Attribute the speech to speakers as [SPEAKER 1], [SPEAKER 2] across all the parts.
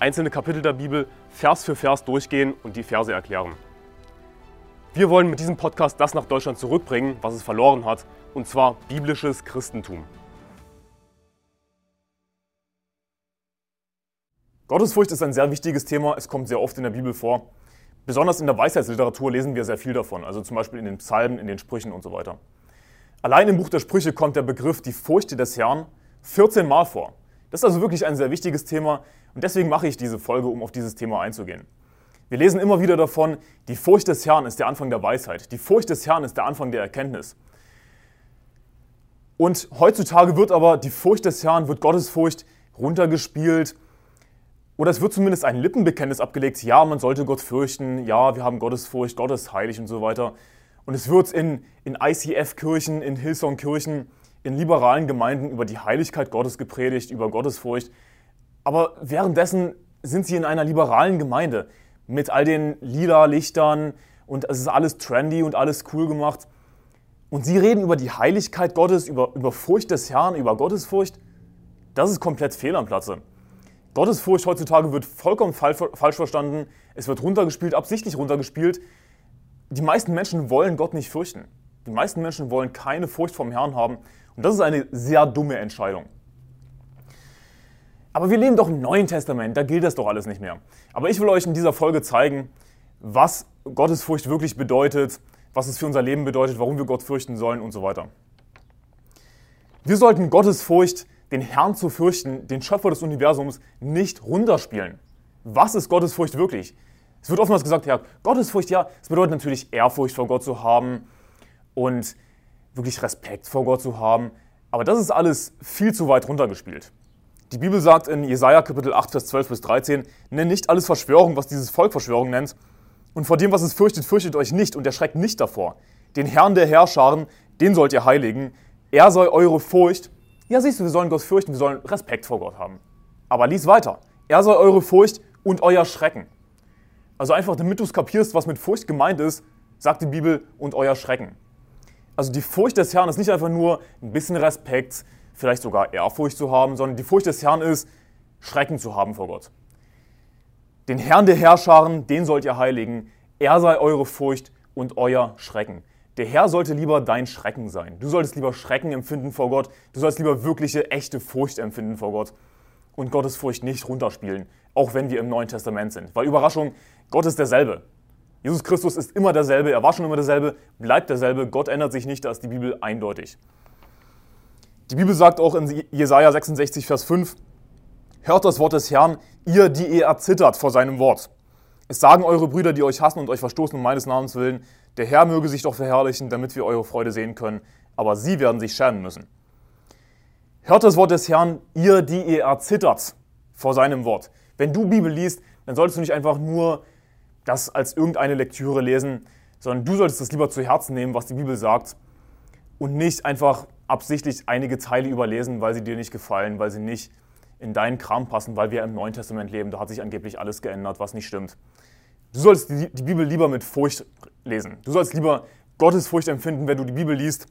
[SPEAKER 1] einzelne Kapitel der Bibel Vers für Vers durchgehen und die Verse erklären. Wir wollen mit diesem Podcast das nach Deutschland zurückbringen, was es verloren hat, und zwar biblisches Christentum. Gottesfurcht ist ein sehr wichtiges Thema, es kommt sehr oft in der Bibel vor. Besonders in der Weisheitsliteratur lesen wir sehr viel davon, also zum Beispiel in den Psalmen, in den Sprüchen und so weiter. Allein im Buch der Sprüche kommt der Begriff die Furcht des Herrn 14 Mal vor. Das ist also wirklich ein sehr wichtiges Thema und deswegen mache ich diese Folge, um auf dieses Thema einzugehen. Wir lesen immer wieder davon, die Furcht des Herrn ist der Anfang der Weisheit. Die Furcht des Herrn ist der Anfang der Erkenntnis. Und heutzutage wird aber die Furcht des Herrn, wird Gottesfurcht runtergespielt. Oder es wird zumindest ein Lippenbekenntnis abgelegt, ja, man sollte Gott fürchten, ja, wir haben Gottesfurcht, Gott ist heilig und so weiter. Und es wird in, in ICF-Kirchen, in Hillsong-Kirchen, in liberalen Gemeinden über die Heiligkeit Gottes gepredigt, über Gottesfurcht. Aber währenddessen sind sie in einer liberalen Gemeinde mit all den lila Lichtern und es ist alles trendy und alles cool gemacht. Und sie reden über die Heiligkeit Gottes, über, über Furcht des Herrn, über Gottesfurcht. Das ist komplett fehl am Platze. Gottesfurcht heutzutage wird vollkommen falsch verstanden. Es wird runtergespielt, absichtlich runtergespielt. Die meisten Menschen wollen Gott nicht fürchten. Die meisten Menschen wollen keine Furcht vom Herrn haben. Und das ist eine sehr dumme Entscheidung. Aber wir leben doch im Neuen Testament, da gilt das doch alles nicht mehr. Aber ich will euch in dieser Folge zeigen, was Gottesfurcht wirklich bedeutet, was es für unser Leben bedeutet, warum wir Gott fürchten sollen und so weiter. Wir sollten Gottesfurcht, den Herrn zu fürchten, den Schöpfer des Universums, nicht runterspielen. Was ist Gottesfurcht wirklich? Es wird oftmals gesagt, ja, Gottesfurcht, ja, es bedeutet natürlich Ehrfurcht vor Gott zu haben und wirklich Respekt vor Gott zu haben. Aber das ist alles viel zu weit runtergespielt. Die Bibel sagt in Jesaja Kapitel 8, Vers 12 bis 13, nennt nicht alles Verschwörung, was dieses Volk Verschwörung nennt. Und vor dem, was es fürchtet, fürchtet euch nicht und erschreckt nicht davor. Den Herrn der Herrscharen, den sollt ihr heiligen. Er soll eure Furcht. Ja, siehst du, wir sollen Gott fürchten, wir sollen Respekt vor Gott haben. Aber lies weiter. Er soll eure Furcht und euer Schrecken. Also einfach, damit du es kapierst, was mit Furcht gemeint ist, sagt die Bibel und euer Schrecken. Also die Furcht des Herrn ist nicht einfach nur ein bisschen Respekt, vielleicht sogar Ehrfurcht zu haben, sondern die Furcht des Herrn ist, Schrecken zu haben vor Gott. Den Herrn der Herrscharen, den sollt ihr heiligen. Er sei eure Furcht und euer Schrecken. Der Herr sollte lieber dein Schrecken sein. Du solltest lieber Schrecken empfinden vor Gott. Du sollst lieber wirkliche, echte Furcht empfinden vor Gott. Und Gottes Furcht nicht runterspielen, auch wenn wir im Neuen Testament sind. Weil Überraschung, Gott ist derselbe. Jesus Christus ist immer derselbe, er war schon immer derselbe, bleibt derselbe. Gott ändert sich nicht, da ist die Bibel eindeutig. Die Bibel sagt auch in Jesaja 66, Vers 5, Hört das Wort des Herrn, ihr, die ihr erzittert vor seinem Wort. Es sagen eure Brüder, die euch hassen und euch verstoßen um meines Namens willen, der Herr möge sich doch verherrlichen, damit wir eure Freude sehen können, aber sie werden sich schämen müssen. Hört das Wort des Herrn, ihr, die ihr erzittert vor seinem Wort. Wenn du Bibel liest, dann solltest du nicht einfach nur das als irgendeine Lektüre lesen, sondern du solltest es lieber zu Herzen nehmen, was die Bibel sagt und nicht einfach absichtlich einige Teile überlesen, weil sie dir nicht gefallen, weil sie nicht in deinen Kram passen, weil wir im Neuen Testament leben. Da hat sich angeblich alles geändert, was nicht stimmt. Du sollst die, die Bibel lieber mit Furcht lesen. Du sollst lieber Gottes Furcht empfinden, wenn du die Bibel liest.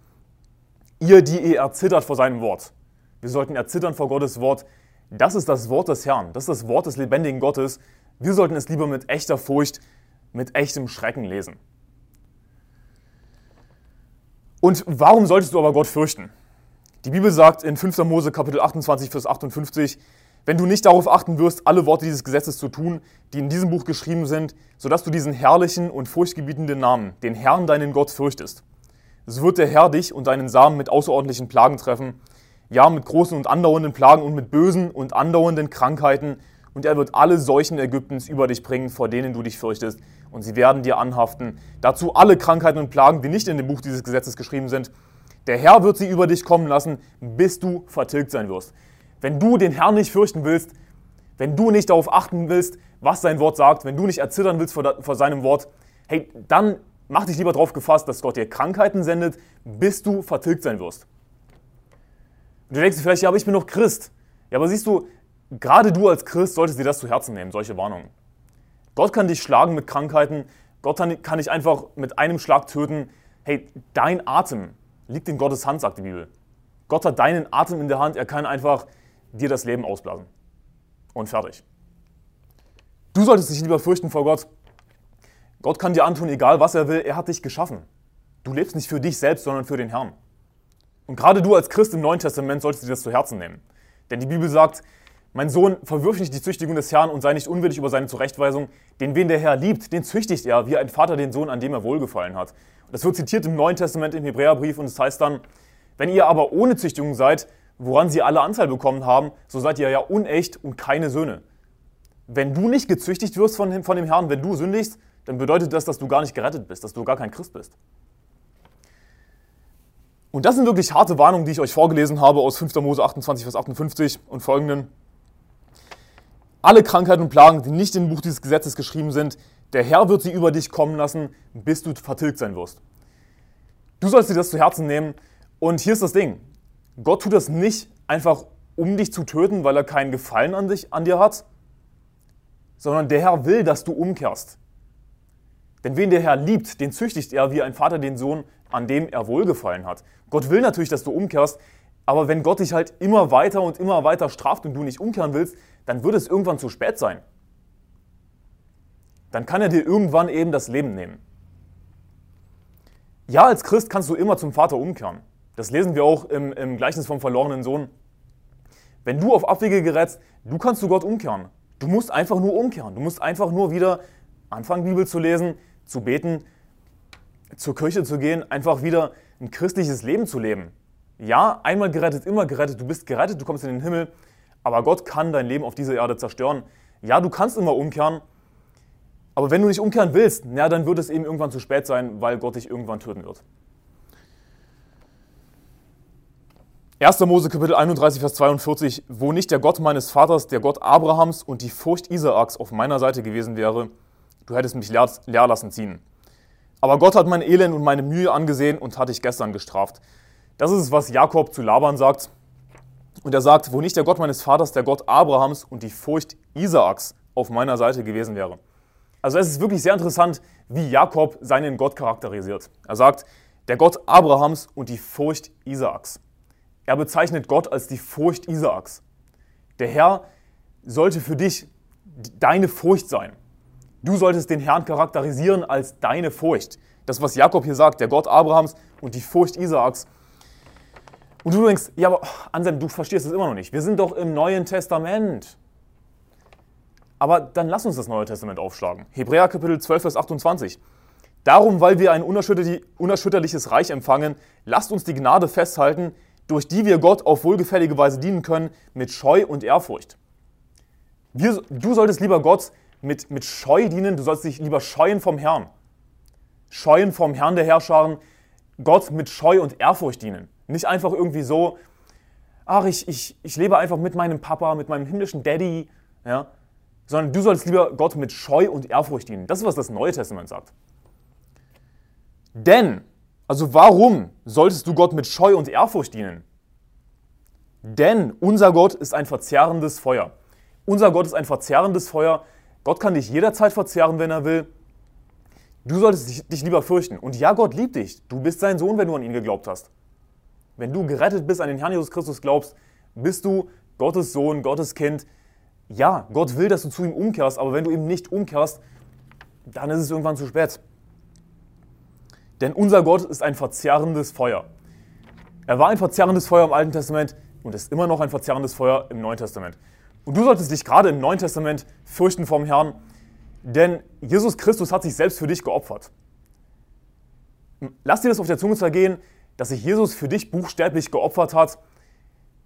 [SPEAKER 1] Ihr, die ihr erzittert vor seinem Wort. Wir sollten erzittern vor Gottes Wort. Das ist das Wort des Herrn. Das ist das Wort des lebendigen Gottes. Wir sollten es lieber mit echter Furcht, mit echtem Schrecken lesen. Und warum solltest du aber Gott fürchten? Die Bibel sagt in 5. Mose Kapitel 28, Vers 58, wenn du nicht darauf achten wirst, alle Worte dieses Gesetzes zu tun, die in diesem Buch geschrieben sind, sodass du diesen herrlichen und furchtgebietenden Namen, den Herrn deinen Gott, fürchtest. So wird der Herr dich und deinen Samen mit außerordentlichen Plagen treffen, ja mit großen und andauernden Plagen und mit bösen und andauernden Krankheiten, und er wird alle Seuchen Ägyptens über dich bringen, vor denen du dich fürchtest, und sie werden dir anhaften. Dazu alle Krankheiten und Plagen, die nicht in dem Buch dieses Gesetzes geschrieben sind. Der Herr wird sie über dich kommen lassen, bis du vertilgt sein wirst. Wenn du den Herrn nicht fürchten willst, wenn du nicht darauf achten willst, was sein Wort sagt, wenn du nicht erzittern willst vor, vor seinem Wort, hey, dann mach dich lieber darauf gefasst, dass Gott dir Krankheiten sendet, bis du vertilgt sein wirst. Und du denkst dir vielleicht, ja, aber ich bin doch Christ. Ja, aber siehst du, gerade du als Christ solltest dir das zu Herzen nehmen, solche Warnungen. Gott kann dich schlagen mit Krankheiten, Gott kann dich einfach mit einem Schlag töten. Hey, dein Atem liegt in Gottes Hand, sagt die Bibel. Gott hat deinen Atem in der Hand, er kann einfach dir das Leben ausblasen. Und fertig. Du solltest dich lieber fürchten vor Gott. Gott kann dir antun, egal was er will, er hat dich geschaffen. Du lebst nicht für dich selbst, sondern für den Herrn. Und gerade du als Christ im Neuen Testament solltest dir das zu Herzen nehmen. Denn die Bibel sagt, mein Sohn, verwirf nicht die Züchtigung des Herrn und sei nicht unwillig über seine Zurechtweisung. Den, wen der Herr liebt, den züchtigt er, wie ein Vater den Sohn, an dem er wohlgefallen hat. Das wird zitiert im Neuen Testament im Hebräerbrief und es das heißt dann, wenn ihr aber ohne Züchtigung seid, woran sie alle Anteil bekommen haben, so seid ihr ja unecht und keine Söhne. Wenn du nicht gezüchtigt wirst von dem, von dem Herrn, wenn du sündigst, dann bedeutet das, dass du gar nicht gerettet bist, dass du gar kein Christ bist. Und das sind wirklich harte Warnungen, die ich euch vorgelesen habe aus 5. Mose 28, Vers 58 und folgenden. Alle Krankheiten und Plagen, die nicht im Buch dieses Gesetzes geschrieben sind, der Herr wird sie über dich kommen lassen, bis du vertilgt sein wirst. Du sollst dir das zu Herzen nehmen und hier ist das Ding. Gott tut das nicht einfach, um dich zu töten, weil er keinen Gefallen an, dich, an dir hat, sondern der Herr will, dass du umkehrst. Denn wen der Herr liebt, den züchtigt er wie ein Vater den Sohn, an dem er wohlgefallen hat. Gott will natürlich, dass du umkehrst, aber wenn Gott dich halt immer weiter und immer weiter straft und du nicht umkehren willst, dann wird es irgendwann zu spät sein. Dann kann er dir irgendwann eben das Leben nehmen. Ja, als Christ kannst du immer zum Vater umkehren. Das lesen wir auch im, im Gleichnis vom verlorenen Sohn. Wenn du auf Abwege gerätst, du kannst zu Gott umkehren. Du musst einfach nur umkehren. Du musst einfach nur wieder anfangen, Bibel zu lesen, zu beten, zur Kirche zu gehen, einfach wieder ein christliches Leben zu leben. Ja, einmal gerettet, immer gerettet. Du bist gerettet, du kommst in den Himmel. Aber Gott kann dein Leben auf dieser Erde zerstören. Ja, du kannst immer umkehren. Aber wenn du nicht umkehren willst, ja, dann wird es eben irgendwann zu spät sein, weil Gott dich irgendwann töten wird. 1. Mose Kapitel 31, Vers 42, wo nicht der Gott meines Vaters, der Gott Abrahams und die Furcht Isaaks auf meiner Seite gewesen wäre, du hättest mich leer, leer lassen ziehen. Aber Gott hat mein Elend und meine Mühe angesehen und hat dich gestern gestraft. Das ist es, was Jakob zu Laban sagt. Und er sagt, wo nicht der Gott meines Vaters, der Gott Abrahams und die Furcht Isaaks auf meiner Seite gewesen wäre. Also es ist wirklich sehr interessant, wie Jakob seinen Gott charakterisiert. Er sagt, der Gott Abrahams und die Furcht Isaaks. Er bezeichnet Gott als die Furcht Isaaks. Der Herr sollte für dich deine Furcht sein. Du solltest den Herrn charakterisieren als deine Furcht. Das, was Jakob hier sagt, der Gott Abrahams und die Furcht Isaaks. Und du denkst, ja, aber Anselm, du verstehst es immer noch nicht. Wir sind doch im Neuen Testament. Aber dann lass uns das Neue Testament aufschlagen. Hebräer Kapitel 12, Vers 28. Darum, weil wir ein unerschütterliches Reich empfangen, lasst uns die Gnade festhalten, durch die wir Gott auf wohlgefällige Weise dienen können, mit Scheu und Ehrfurcht. Wir, du solltest lieber Gott mit, mit Scheu dienen, du sollst dich lieber scheuen vom Herrn. Scheuen vom Herrn der Herrscharen, Gott mit Scheu und Ehrfurcht dienen. Nicht einfach irgendwie so, ach, ich, ich, ich lebe einfach mit meinem Papa, mit meinem himmlischen Daddy, ja, sondern du sollst lieber Gott mit Scheu und Ehrfurcht dienen. Das ist, was das Neue Testament sagt. Denn also warum solltest du Gott mit Scheu und Ehrfurcht dienen? Denn unser Gott ist ein verzehrendes Feuer. Unser Gott ist ein verzehrendes Feuer. Gott kann dich jederzeit verzehren, wenn er will. Du solltest dich lieber fürchten. Und ja, Gott liebt dich. Du bist sein Sohn, wenn du an ihn geglaubt hast. Wenn du gerettet bist, an den Herrn Jesus Christus glaubst, bist du Gottes Sohn, Gottes Kind. Ja, Gott will, dass du zu ihm umkehrst, aber wenn du ihm nicht umkehrst, dann ist es irgendwann zu spät. Denn unser Gott ist ein verzerrendes Feuer. Er war ein verzerrendes Feuer im Alten Testament und ist immer noch ein verzerrendes Feuer im Neuen Testament. Und du solltest dich gerade im Neuen Testament fürchten vom Herrn, denn Jesus Christus hat sich selbst für dich geopfert. Lass dir das auf der Zunge zergehen, dass sich Jesus für dich buchstäblich geopfert hat,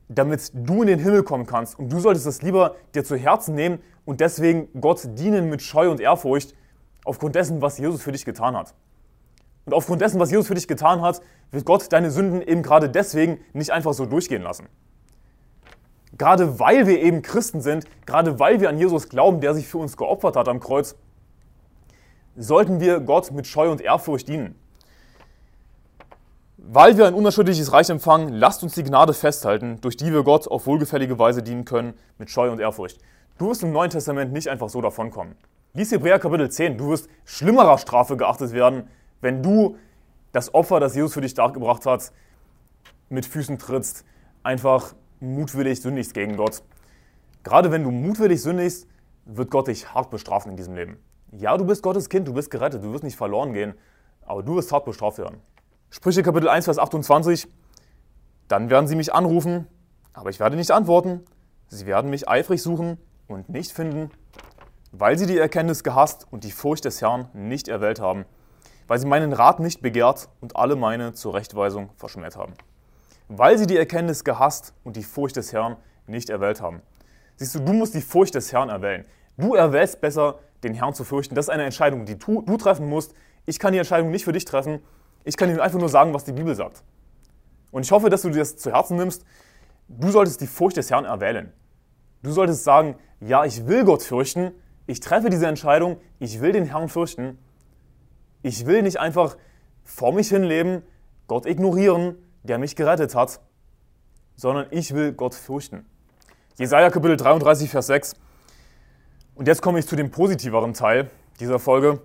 [SPEAKER 1] damit du in den Himmel kommen kannst. Und du solltest es lieber dir zu Herzen nehmen und deswegen Gott dienen mit Scheu und Ehrfurcht aufgrund dessen, was Jesus für dich getan hat. Und aufgrund dessen, was Jesus für dich getan hat, wird Gott deine Sünden eben gerade deswegen nicht einfach so durchgehen lassen. gerade weil wir eben Christen sind, gerade weil wir an Jesus glauben, der sich für uns geopfert hat am Kreuz, sollten wir Gott mit Scheu und Ehrfurcht dienen. Weil wir ein unerschütterliches Reich empfangen, lasst uns die Gnade festhalten, durch die wir Gott auf wohlgefällige Weise dienen können, mit Scheu und Ehrfurcht. Du wirst im Neuen Testament nicht einfach so davonkommen. Lies Hebräer Kapitel 10, du wirst schlimmerer Strafe geachtet werden, wenn du das Opfer, das Jesus für dich dargebracht hat, mit Füßen trittst, einfach mutwillig sündigst gegen Gott. Gerade wenn du mutwillig sündigst, wird Gott dich hart bestrafen in diesem Leben. Ja, du bist Gottes Kind, du bist gerettet, du wirst nicht verloren gehen, aber du wirst hart bestraft werden. Sprüche Kapitel 1, Vers 28. Dann werden sie mich anrufen, aber ich werde nicht antworten. Sie werden mich eifrig suchen und nicht finden, weil sie die Erkenntnis gehasst und die Furcht des Herrn nicht erwählt haben, weil sie meinen Rat nicht begehrt und alle meine Zurechtweisung verschmäht haben. Weil sie die Erkenntnis gehasst und die Furcht des Herrn nicht erwählt haben. Siehst du, du musst die Furcht des Herrn erwählen. Du erwählst besser, den Herrn zu fürchten. Das ist eine Entscheidung, die du, du treffen musst. Ich kann die Entscheidung nicht für dich treffen. Ich kann Ihnen einfach nur sagen, was die Bibel sagt. Und ich hoffe, dass du dir das zu Herzen nimmst. Du solltest die Furcht des Herrn erwählen. Du solltest sagen, ja, ich will Gott fürchten. Ich treffe diese Entscheidung. Ich will den Herrn fürchten. Ich will nicht einfach vor mich hin leben, Gott ignorieren, der mich gerettet hat, sondern ich will Gott fürchten. Jesaja Kapitel 33, Vers 6. Und jetzt komme ich zu dem positiveren Teil dieser Folge.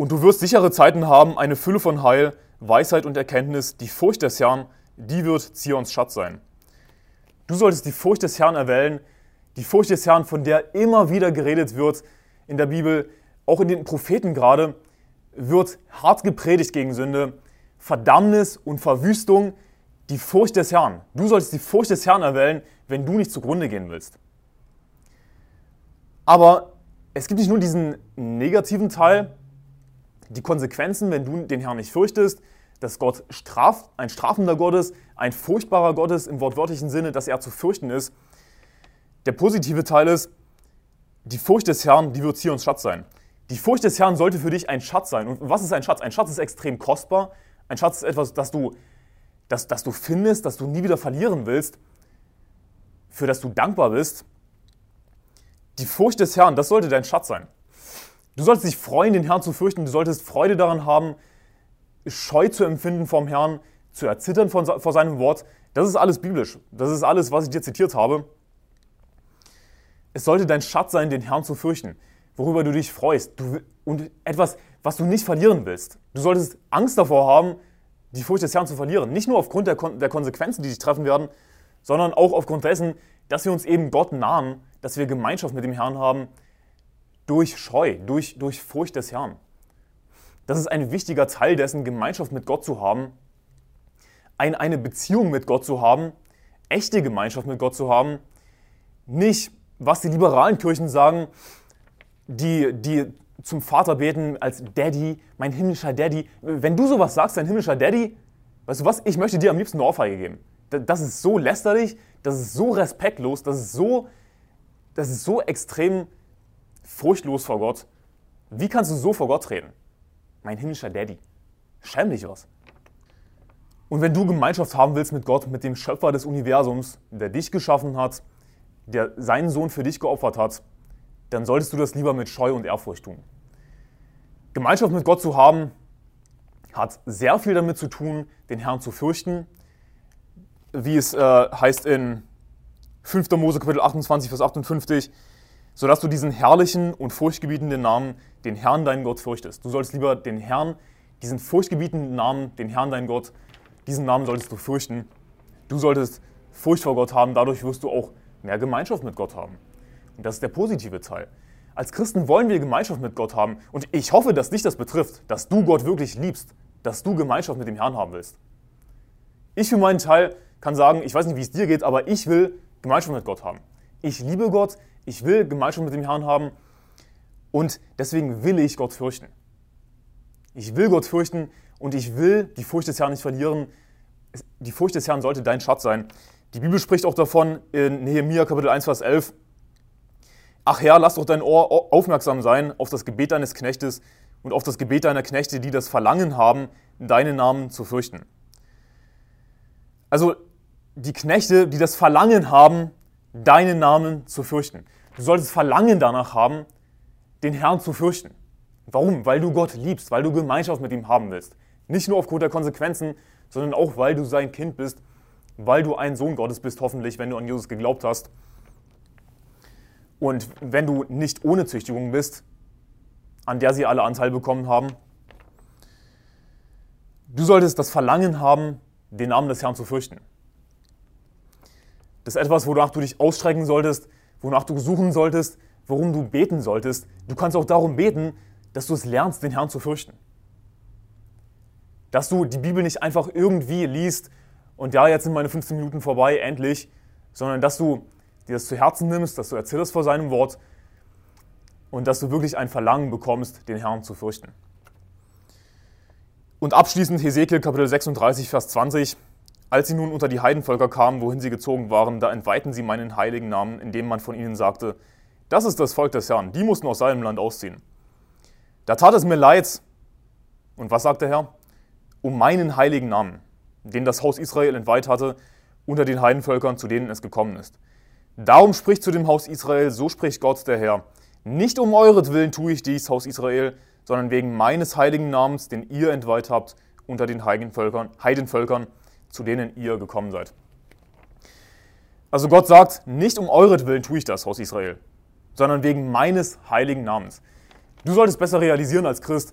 [SPEAKER 1] Und du wirst sichere Zeiten haben, eine Fülle von Heil, Weisheit und Erkenntnis, die Furcht des Herrn, die wird Zions Schatz sein. Du solltest die Furcht des Herrn erwählen, die Furcht des Herrn, von der immer wieder geredet wird in der Bibel, auch in den Propheten gerade, wird hart gepredigt gegen Sünde, Verdammnis und Verwüstung, die Furcht des Herrn. Du solltest die Furcht des Herrn erwählen, wenn du nicht zugrunde gehen willst. Aber es gibt nicht nur diesen negativen Teil, die Konsequenzen, wenn du den Herrn nicht fürchtest, dass Gott straft, ein strafender Gott ist, ein furchtbarer Gott ist im wortwörtlichen Sinne, dass er zu fürchten ist. Der positive Teil ist, die Furcht des Herrn, die wird hier uns Schatz sein. Die Furcht des Herrn sollte für dich ein Schatz sein. Und was ist ein Schatz? Ein Schatz ist extrem kostbar. Ein Schatz ist etwas, das du, das, das du findest, das du nie wieder verlieren willst, für das du dankbar bist. Die Furcht des Herrn, das sollte dein Schatz sein. Du solltest dich freuen, den Herrn zu fürchten. Du solltest Freude daran haben, Scheu zu empfinden vom Herrn, zu erzittern vor seinem Wort. Das ist alles biblisch. Das ist alles, was ich dir zitiert habe. Es sollte dein Schatz sein, den Herrn zu fürchten, worüber du dich freust du, und etwas, was du nicht verlieren willst. Du solltest Angst davor haben, die Furcht des Herrn zu verlieren. Nicht nur aufgrund der, Kon der Konsequenzen, die dich treffen werden, sondern auch aufgrund dessen, dass wir uns eben Gott nahen, dass wir Gemeinschaft mit dem Herrn haben, durch Scheu, durch, durch Furcht des Herrn. Das ist ein wichtiger Teil dessen, Gemeinschaft mit Gott zu haben, ein, eine Beziehung mit Gott zu haben, echte Gemeinschaft mit Gott zu haben. Nicht, was die liberalen Kirchen sagen, die, die zum Vater beten als Daddy, mein himmlischer Daddy. Wenn du sowas sagst, dein himmlischer Daddy, weißt du was, ich möchte dir am liebsten eine Ohrfeige geben. Das ist so lästerlich, das ist so respektlos, das ist so, das ist so extrem furchtlos vor Gott. Wie kannst du so vor Gott reden? Mein himmlischer Daddy. Schäm dich was. Und wenn du Gemeinschaft haben willst mit Gott, mit dem Schöpfer des Universums, der dich geschaffen hat, der seinen Sohn für dich geopfert hat, dann solltest du das lieber mit Scheu und Ehrfurcht tun. Gemeinschaft mit Gott zu haben, hat sehr viel damit zu tun, den Herrn zu fürchten, wie es äh, heißt in 5. Mose Kapitel 28, Vers 58, sodass du diesen herrlichen und furchtgebietenden Namen, den Herrn, deinen Gott, fürchtest. Du solltest lieber den Herrn, diesen furchtgebietenden Namen, den Herrn, deinen Gott, diesen Namen solltest du fürchten. Du solltest Furcht vor Gott haben, dadurch wirst du auch mehr Gemeinschaft mit Gott haben. Und das ist der positive Teil. Als Christen wollen wir Gemeinschaft mit Gott haben. Und ich hoffe, dass dich das betrifft, dass du Gott wirklich liebst, dass du Gemeinschaft mit dem Herrn haben willst. Ich für meinen Teil kann sagen, ich weiß nicht, wie es dir geht, aber ich will Gemeinschaft mit Gott haben. Ich liebe Gott, ich will Gemeinschaft mit dem Herrn haben und deswegen will ich Gott fürchten. Ich will Gott fürchten und ich will die Furcht des Herrn nicht verlieren. Die Furcht des Herrn sollte dein Schatz sein. Die Bibel spricht auch davon in Nehemiah Kapitel 1, Vers 11. Ach Herr, lass doch dein Ohr aufmerksam sein auf das Gebet deines Knechtes und auf das Gebet deiner Knechte, die das Verlangen haben, deinen Namen zu fürchten. Also die Knechte, die das Verlangen haben, deinen Namen zu fürchten. Du solltest Verlangen danach haben, den Herrn zu fürchten. Warum? Weil du Gott liebst, weil du Gemeinschaft mit ihm haben willst. Nicht nur aufgrund der Konsequenzen, sondern auch, weil du sein Kind bist, weil du ein Sohn Gottes bist, hoffentlich, wenn du an Jesus geglaubt hast. Und wenn du nicht ohne Züchtigung bist, an der sie alle Anteil bekommen haben, du solltest das Verlangen haben, den Namen des Herrn zu fürchten. Das ist etwas, wonach du dich ausstrecken solltest, wonach du suchen solltest, worum du beten solltest. Du kannst auch darum beten, dass du es lernst, den Herrn zu fürchten. Dass du die Bibel nicht einfach irgendwie liest und ja, jetzt sind meine 15 Minuten vorbei, endlich, sondern dass du dir das zu Herzen nimmst, dass du erzählst vor seinem Wort und dass du wirklich ein Verlangen bekommst, den Herrn zu fürchten. Und abschließend Hesekiel Kapitel 36, Vers 20. Als sie nun unter die Heidenvölker kamen, wohin sie gezogen waren, da entweihten sie meinen heiligen Namen, indem man von ihnen sagte, das ist das Volk des Herrn, die mussten aus seinem Land ausziehen. Da tat es mir leid. Und was sagt der Herr? Um meinen heiligen Namen, den das Haus Israel entweiht hatte, unter den Heidenvölkern, zu denen es gekommen ist. Darum spricht zu dem Haus Israel, so spricht Gott der Herr. Nicht um euretwillen tue ich dies, Haus Israel, sondern wegen meines heiligen Namens, den ihr entweiht habt unter den Heidenvölkern, Heidenvölkern zu denen ihr gekommen seid. Also Gott sagt, nicht um euretwillen tue ich das, Haus Israel, sondern wegen meines heiligen Namens. Du solltest besser realisieren als Christ,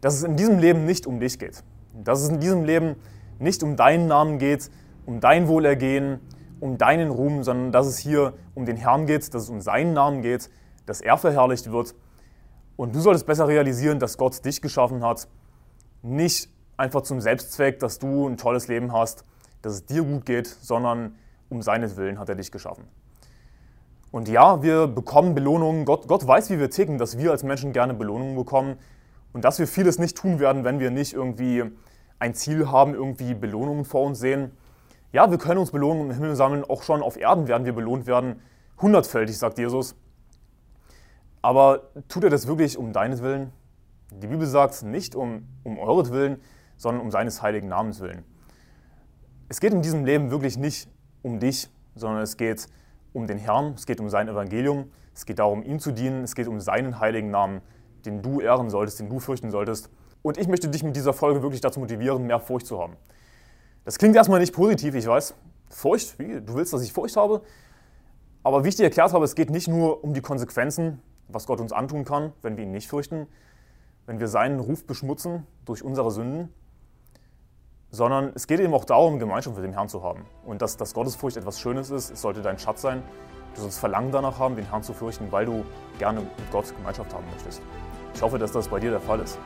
[SPEAKER 1] dass es in diesem Leben nicht um dich geht. Dass es in diesem Leben nicht um deinen Namen geht, um dein Wohlergehen, um deinen Ruhm, sondern dass es hier um den Herrn geht, dass es um seinen Namen geht, dass er verherrlicht wird. Und du solltest besser realisieren, dass Gott dich geschaffen hat, nicht einfach zum Selbstzweck, dass du ein tolles Leben hast, dass es dir gut geht, sondern um seinetwillen hat er dich geschaffen. Und ja, wir bekommen Belohnungen. Gott, Gott weiß, wie wir ticken, dass wir als Menschen gerne Belohnungen bekommen und dass wir vieles nicht tun werden, wenn wir nicht irgendwie ein Ziel haben, irgendwie Belohnungen vor uns sehen. Ja, wir können uns Belohnungen im Himmel sammeln, auch schon auf Erden werden wir belohnt werden. Hundertfältig, sagt Jesus. Aber tut er das wirklich um deinetwillen? Die Bibel sagt nicht um, um euretwillen, sondern um seines heiligen Namens willen. Es geht in diesem Leben wirklich nicht um dich, sondern es geht um den Herrn, es geht um sein Evangelium, es geht darum, ihm zu dienen, es geht um seinen heiligen Namen, den du ehren solltest, den du fürchten solltest. Und ich möchte dich mit dieser Folge wirklich dazu motivieren, mehr Furcht zu haben. Das klingt erstmal nicht positiv, ich weiß. Furcht, wie? Du willst, dass ich Furcht habe? Aber wie ich dir erklärt habe, es geht nicht nur um die Konsequenzen, was Gott uns antun kann, wenn wir ihn nicht fürchten, wenn wir seinen Ruf beschmutzen durch unsere Sünden, sondern es geht eben auch darum, Gemeinschaft mit dem Herrn zu haben. Und dass, dass Gottesfurcht etwas Schönes ist, es sollte dein Schatz sein. Du sollst Verlangen danach haben, den Herrn zu fürchten, weil du gerne mit Gott Gemeinschaft haben möchtest. Ich hoffe, dass das bei dir der Fall ist.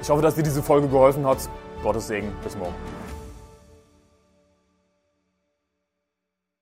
[SPEAKER 1] Ich hoffe, dass dir diese Folge geholfen hat. Gottes Segen. Bis morgen.